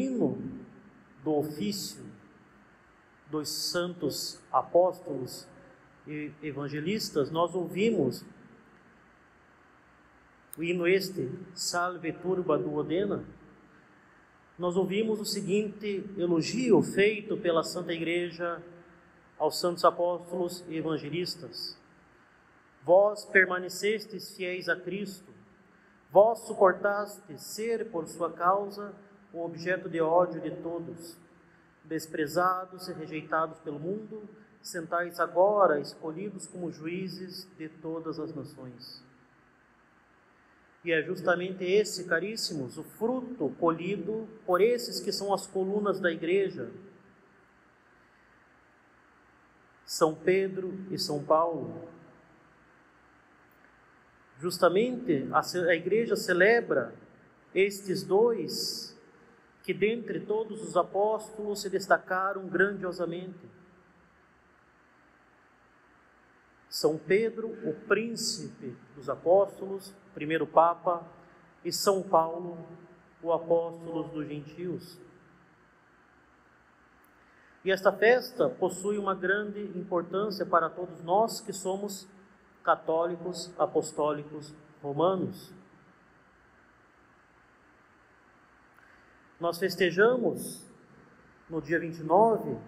No hino do ofício dos santos apóstolos e evangelistas, nós ouvimos o hino este, Salve Turba Duodena, nós ouvimos o seguinte elogio feito pela Santa Igreja aos santos apóstolos e evangelistas. Vós permanecestes fiéis a Cristo, vós suportastes ser por sua causa o objeto de ódio de todos, desprezados e rejeitados pelo mundo, sentais agora escolhidos como juízes de todas as nações. E é justamente esse, caríssimos, o fruto colhido por esses que são as colunas da igreja. São Pedro e São Paulo. Justamente a, igreja celebra estes dois que dentre todos os apóstolos se destacaram grandiosamente. São Pedro, o príncipe dos apóstolos, primeiro Papa, e São Paulo, o apóstolo dos gentios. E esta festa possui uma grande importância para todos nós que somos católicos apostólicos romanos. Nós festejamos no dia 29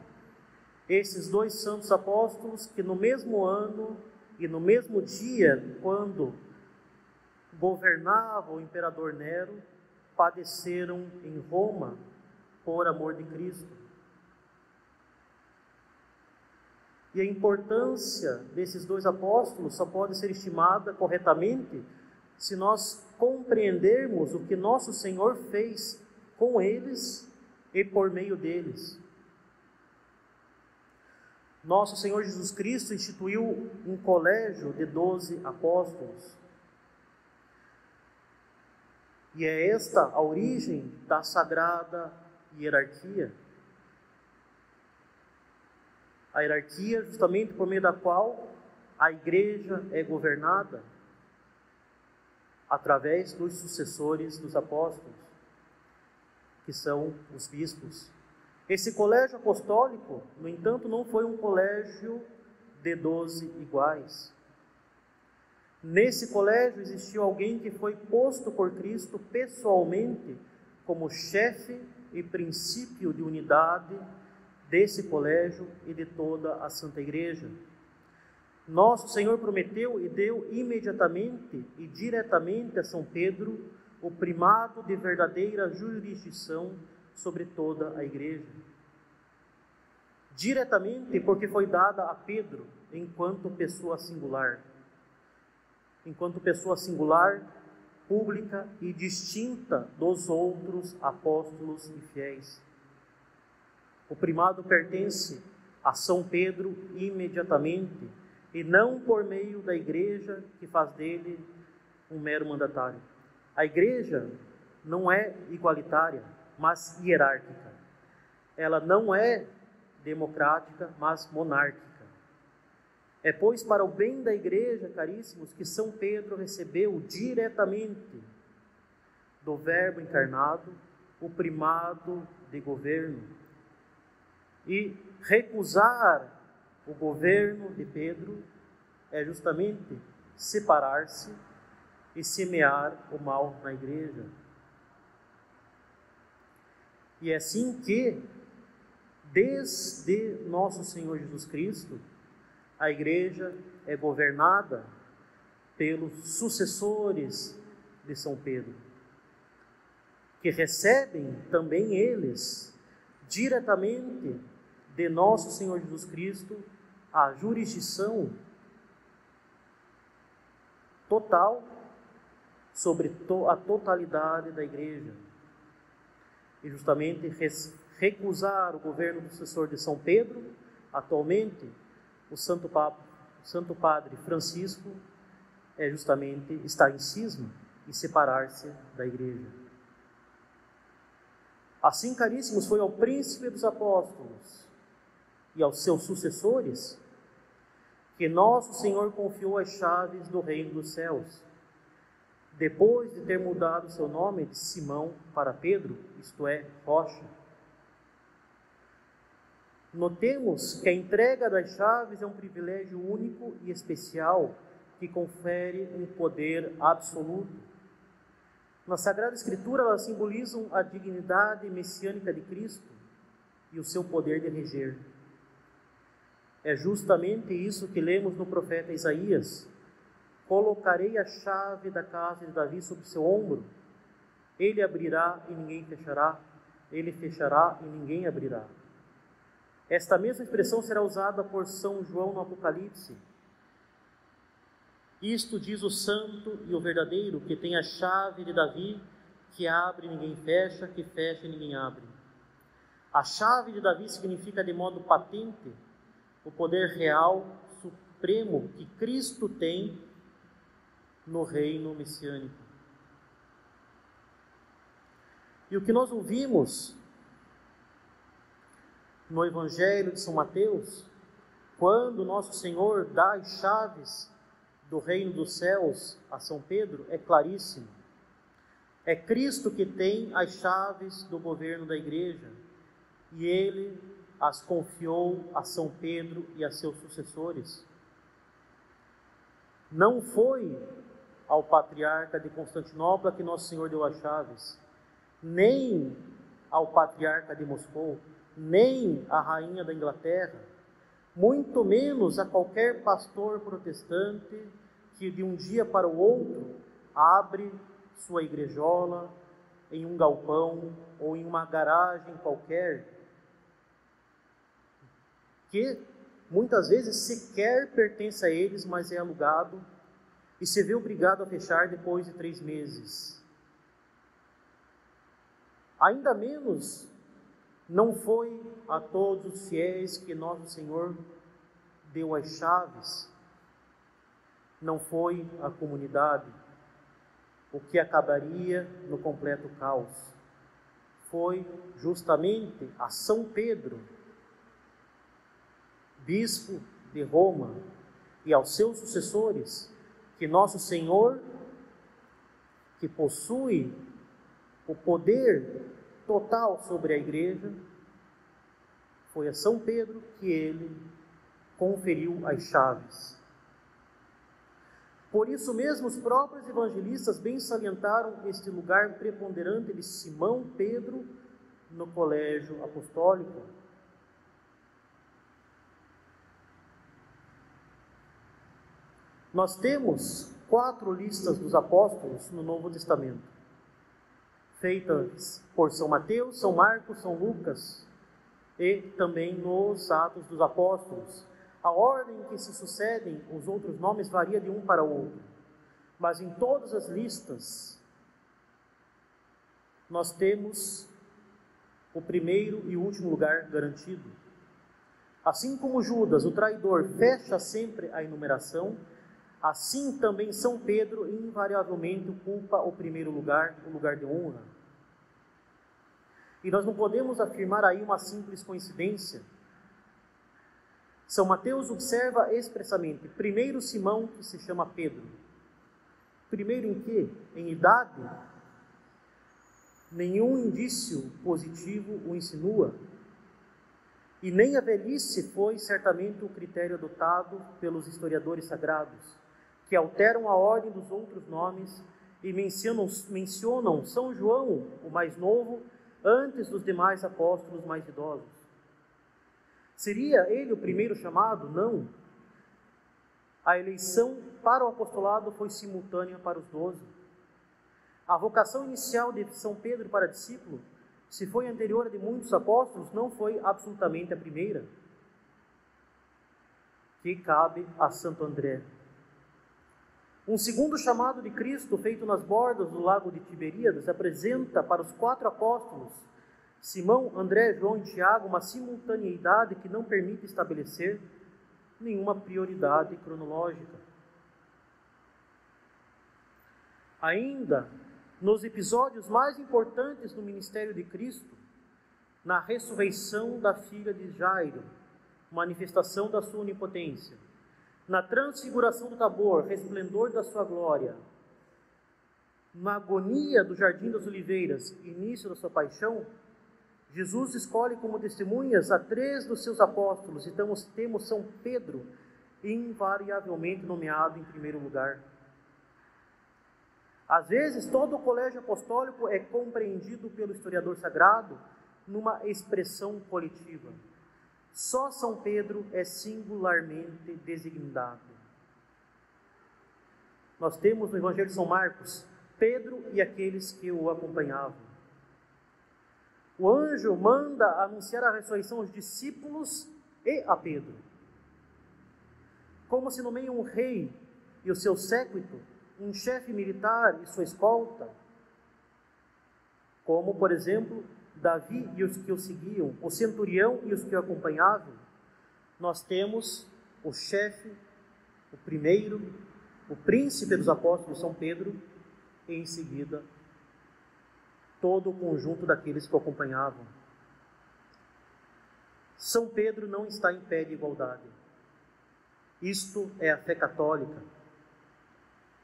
esses dois santos apóstolos que no mesmo ano e no mesmo dia, quando governava o imperador Nero, padeceram em Roma por amor de Cristo. E a importância desses dois apóstolos só pode ser estimada corretamente se nós compreendermos o que nosso Senhor fez com eles e por meio deles. Nosso Senhor Jesus Cristo instituiu um colégio de doze apóstolos. E é esta a origem da sagrada hierarquia. A hierarquia, justamente por meio da qual a igreja é governada através dos sucessores dos apóstolos, que são os bispos. Esse colégio apostólico, no entanto, não foi um colégio de doze iguais. Nesse colégio existiu alguém que foi posto por Cristo pessoalmente como chefe e princípio de unidade desse colégio e de toda a Santa Igreja. Nosso Senhor prometeu e deu imediatamente e diretamente a São Pedro o primado de verdadeira jurisdição sobre toda a igreja. Diretamente porque foi dada a Pedro enquanto pessoa singular. Enquanto pessoa singular, pública e distinta dos outros apóstolos e fiéis. O primado pertence a São Pedro imediatamente e não por meio da igreja que faz dele um mero mandatário. A igreja não é igualitária, mas hierárquica. Ela não é democrática, mas monárquica. É, pois, para o bem da igreja, caríssimos, que São Pedro recebeu diretamente do Verbo encarnado o primado de governo. E recusar o governo de Pedro é justamente separar-se e semear o mal na igreja. E é assim que, desde nosso Senhor Jesus Cristo, a igreja é governada pelos sucessores de São Pedro, que recebem também eles diretamente de nosso Senhor Jesus Cristo a jurisdição total sobre a totalidade da igreja e justamente recusar o governo do sucessor de São Pedro, atualmente o Santo Papa, o Santo Padre Francisco é justamente estar em cisma e separar-se da igreja. Assim, caríssimos, foi ao príncipe dos apóstolos e aos seus sucessores que nosso Senhor confiou as chaves do reino dos céus. Depois de ter mudado seu nome de Simão para Pedro, isto é, Rocha. Notemos que a entrega das chaves é um privilégio único e especial que confere um poder absoluto. Na Sagrada Escritura, elas simbolizam a dignidade messiânica de Cristo e o seu poder de reger. É justamente isso que lemos no profeta Isaías: Colocarei a chave da casa de Davi sobre seu ombro. Ele abrirá e ninguém fechará, ele fechará e ninguém abrirá. Esta mesma expressão será usada por São João no Apocalipse. Isto diz o santo e o verdadeiro, que tem a chave de Davi, que abre e ninguém fecha, que fecha e ninguém abre. A chave de Davi significa de modo patente o poder real, supremo que Cristo tem no reino messiânico. E o que nós ouvimos no Evangelho de São Mateus, quando nosso Senhor dá as chaves do reino dos céus a São Pedro, é claríssimo. É Cristo que tem as chaves do governo da igreja e ele as confiou a São Pedro e a seus sucessores. Não foi ao patriarca de Constantinopla que Nosso Senhor deu as chaves, nem ao patriarca de Moscou, nem a rainha da Inglaterra, muito menos a qualquer pastor protestante que de um dia para o outro abre sua igrejola em um galpão ou em uma garagem qualquer, que muitas vezes sequer pertence a eles, mas é alugado e se vê obrigado a fechar depois de três meses. Ainda menos não foi a todos os fiéis que nosso Senhor deu as chaves, não foi a comunidade, o que acabaria no completo caos. Foi justamente a São Pedro, bispo de Roma, e aos seus sucessores, que nosso Senhor, que possui o poder total sobre a igreja, foi a São Pedro que ele conferiu as chaves. Por isso mesmo, os próprios evangelistas bem salientaram este lugar preponderante de Simão Pedro no colégio apostólico. Nós temos quatro listas dos apóstolos no Novo Testamento feitas por São Mateus, São Marcos, São Lucas e também nos Atos dos Apóstolos. A ordem em que se sucedem os outros nomes varia de um para o outro, mas em todas as listas nós temos o primeiro e último lugar garantido. Assim como Judas, o traidor, fecha sempre a enumeração, assim também São Pedro invariavelmente ocupa o primeiro lugar, o lugar de honra. E nós não podemos afirmar aí uma simples coincidência. São Mateus observa expressamente, primeiro Simão, que se chama Pedro. Primeiro em quê? Em idade? Nenhum indício positivo o insinua. E nem a velhice foi certamente o critério adotado pelos historiadores sagrados, que alteram a ordem dos outros nomes e mencionam, mencionam São João, o mais novo, antes dos demais apóstolos mais idosos. Seria ele o primeiro chamado? Não. A eleição para o apostolado foi simultânea para os doze. A vocação inicial de São Pedro para discípulo, se foi anterior a de muitos apóstolos, não foi absolutamente a primeira, que cabe a Santo André. Um segundo chamado de Cristo, feito nas bordas do lago de Tiberíades, apresenta para os quatro apóstolos, Simão, André, João e Tiago, uma simultaneidade que não permite estabelecer nenhuma prioridade cronológica. Ainda nos episódios mais importantes do ministério de Cristo, na ressurreição da filha de Jairo, manifestação da sua onipotência, na transfiguração do Tabor, resplendor da sua glória, Na agonia do Jardim das Oliveiras, início da sua paixão, Jesus escolhe como testemunhas a três dos seus apóstolos, então temos São Pedro, invariavelmente nomeado em primeiro lugar. Às vezes, todo o colégio apostólico é compreendido pelo historiador sagrado numa expressão coletiva. Só São Pedro é singularmente designado. Nós temos no Evangelho de São Marcos Pedro e aqueles que o acompanhavam. O anjo manda anunciar a ressurreição aos discípulos e a Pedro. Como se nomeia um rei e o seu séquito, um chefe militar e sua escolta. Como, por exemplo, Davi e os que o seguiam, o centurião e os que o acompanhavam, nós temos o chefe, o primeiro, o príncipe dos apóstolos, São Pedro, e em seguida todo o conjunto daqueles que o acompanhavam. São Pedro não está em pé de igualdade. Isto é a fé católica.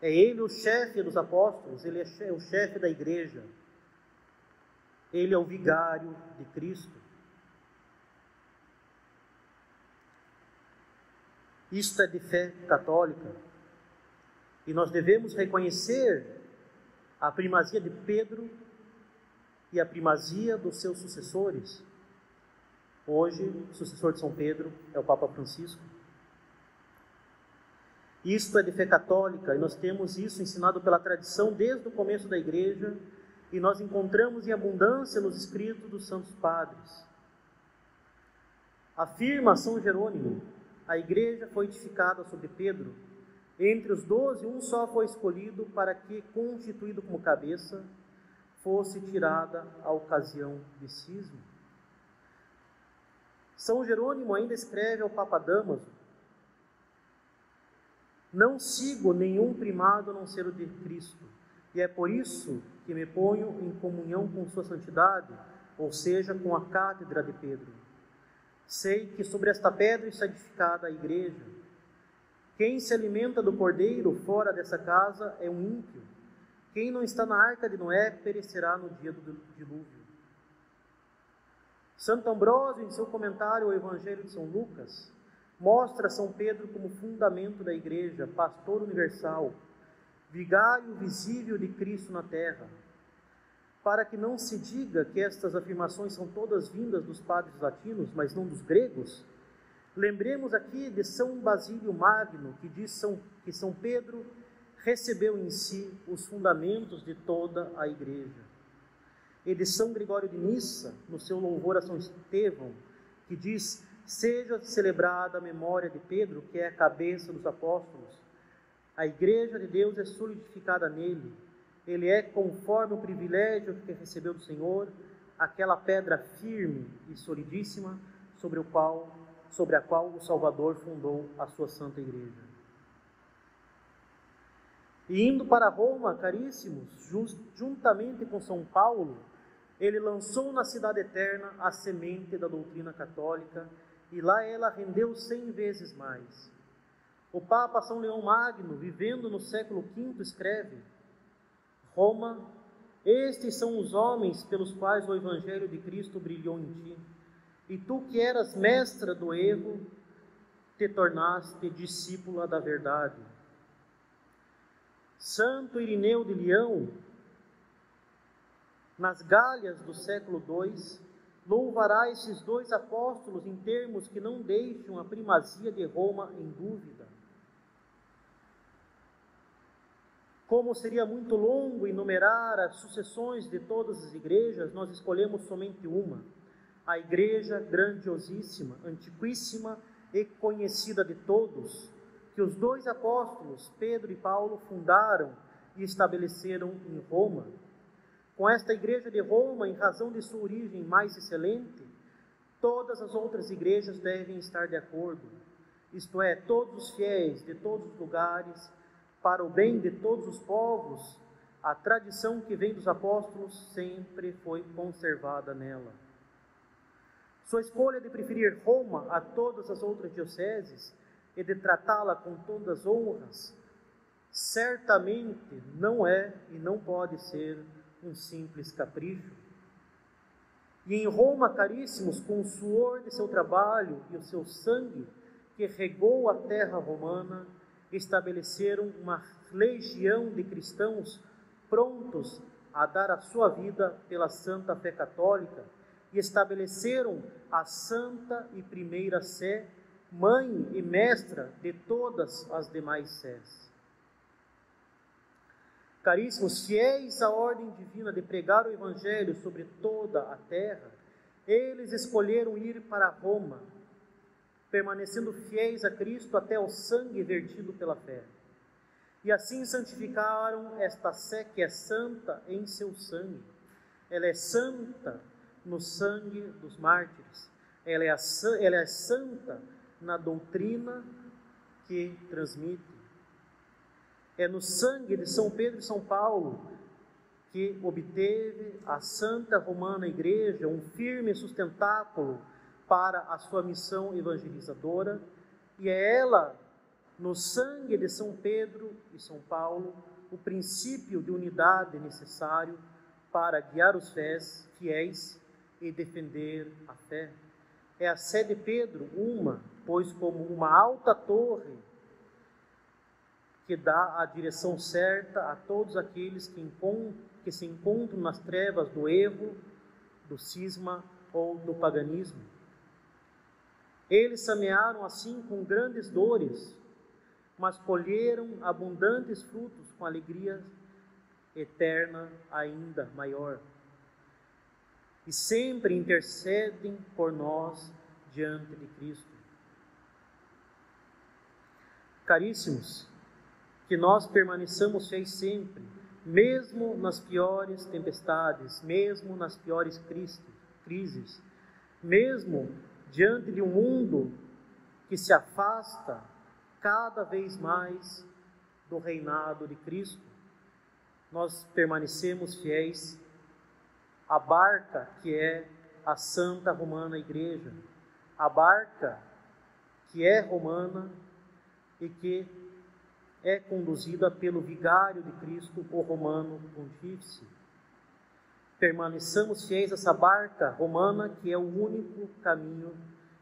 É ele o chefe dos apóstolos, ele é o chefe da igreja. Ele é o vigário de Cristo. Isto é de fé católica. E nós devemos reconhecer a primazia de Pedro e a primazia dos seus sucessores. Hoje, o sucessor de São Pedro é o Papa Francisco. Isto é de fé católica e nós temos isso ensinado pela tradição desde o começo da igreja e nós encontramos em abundância nos escritos dos santos padres. Afirma São Jerônimo: a igreja foi edificada sobre Pedro. Entre os doze, um só foi escolhido para que, constituído como cabeça, fosse tirada a ocasião de cisma. São Jerônimo ainda escreve ao Papa Damaso: Não sigo nenhum primado a não ser o de Cristo, e é por isso que me ponho em comunhão com Sua Santidade, ou seja, com a cátedra de Pedro. Sei que sobre esta pedra está edificada a igreja. Quem se alimenta do cordeiro fora dessa casa é um ímpio. Quem não está na arca de Noé perecerá no dia do dilúvio. Santo Ambrósio, em seu comentário ao Evangelho de São Lucas, mostra São Pedro como fundamento da igreja, pastor universal, vigário visível de Cristo na terra, para que não se diga que estas afirmações são todas vindas dos padres latinos, mas não dos gregos, lembremos aqui de São Basílio Magno, que diz que São Pedro recebeu em si os fundamentos de toda a igreja. E de São Gregório de Nissa, no seu louvor a São Estevão, que diz: Seja celebrada a memória de Pedro, que é a cabeça dos apóstolos, a igreja de Deus é solidificada nele. Ele é conforme o privilégio que recebeu do Senhor, aquela pedra firme e solidíssima sobre o qual sobre a qual o Salvador fundou a sua santa igreja. E indo para Roma, caríssimos, juntamente com São Paulo, ele lançou na cidade eterna a semente da doutrina católica, e lá ela rendeu cem vezes mais. O Papa São Leão Magno, vivendo no século V, escreve: Roma, estes são os homens pelos quais o Evangelho de Cristo brilhou em ti. E tu que eras mestra do erro, te tornaste discípula da verdade. Santo Irineu de Leão, nas galhas do século II, louvará esses dois apóstolos em termos que não deixam a primazia de Roma em dúvida. Como seria muito longo enumerar as sucessões de todas as igrejas, nós escolhemos somente uma, a igreja grandiosíssima, antiquíssima e conhecida de todos, que os dois apóstolos, Pedro e Paulo, fundaram e estabeleceram em Roma. Com esta igreja de Roma, em razão de sua origem mais excelente, todas as outras igrejas devem estar de acordo, isto é, todos os fiéis de todos os lugares para o bem de todos os povos, a tradição que vem dos apóstolos sempre foi conservada nela. Sua escolha de preferir Roma a todas as outras dioceses e de tratá-la com todas as honras certamente não é e não pode ser um simples capricho. E em Roma, caríssimos, com o suor de seu trabalho e o seu sangue que regou a terra romana, estabeleceram uma legião de cristãos prontos a dar a sua vida pela santa fé católica e estabeleceram a santa e primeira sé, mãe e mestra de todas as demais sés. Caríssimos, fiéis à ordem divina de pregar o Evangelho sobre toda a terra, eles escolheram ir para Roma, permanecendo fiéis a Cristo até o sangue vertido pela fé. E assim santificaram esta sé que é santa em seu sangue. Ela é santa no sangue dos mártires. Ela é, a, ela é santa na doutrina que transmite. É no sangue de São Pedro e São Paulo que obteve a Santa Romana Igreja um firme sustentáculo para a sua missão evangelizadora, e é ela, no sangue de São Pedro e São Paulo, o princípio de unidade necessário para guiar os fiéis, fiéis e defender a fé. É a sé de Pedro uma, pois como uma alta torre que dá a direção certa a todos aqueles que, que se encontram nas trevas do erro, do cisma ou do paganismo. Eles semearam assim com grandes dores, mas colheram abundantes frutos com alegria eterna ainda maior e sempre intercedem por nós diante de Cristo. Caríssimos, que nós permaneçamos fiéis sempre, mesmo nas piores tempestades, mesmo nas piores crises, mesmo diante de um mundo que se afasta cada vez mais do reinado de Cristo, nós permanecemos fiéis a barca que é a Santa Romana Igreja, a barca que é romana e que é conduzida pelo vigário de Cristo, o romano pontífice. Permaneçamos fiéis a essa barca romana que é o único caminho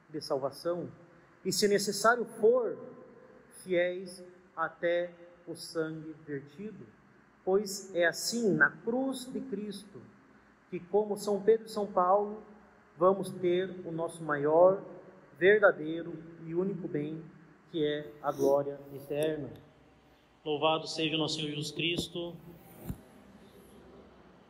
de salvação. E se necessário for, fiéis até o sangue vertido, pois é assim na cruz de Cristo que, como São Pedro e São Paulo, vamos ter o nosso maior, verdadeiro e único bem, que é a glória eterna. Louvado seja o nosso Senhor Jesus Cristo.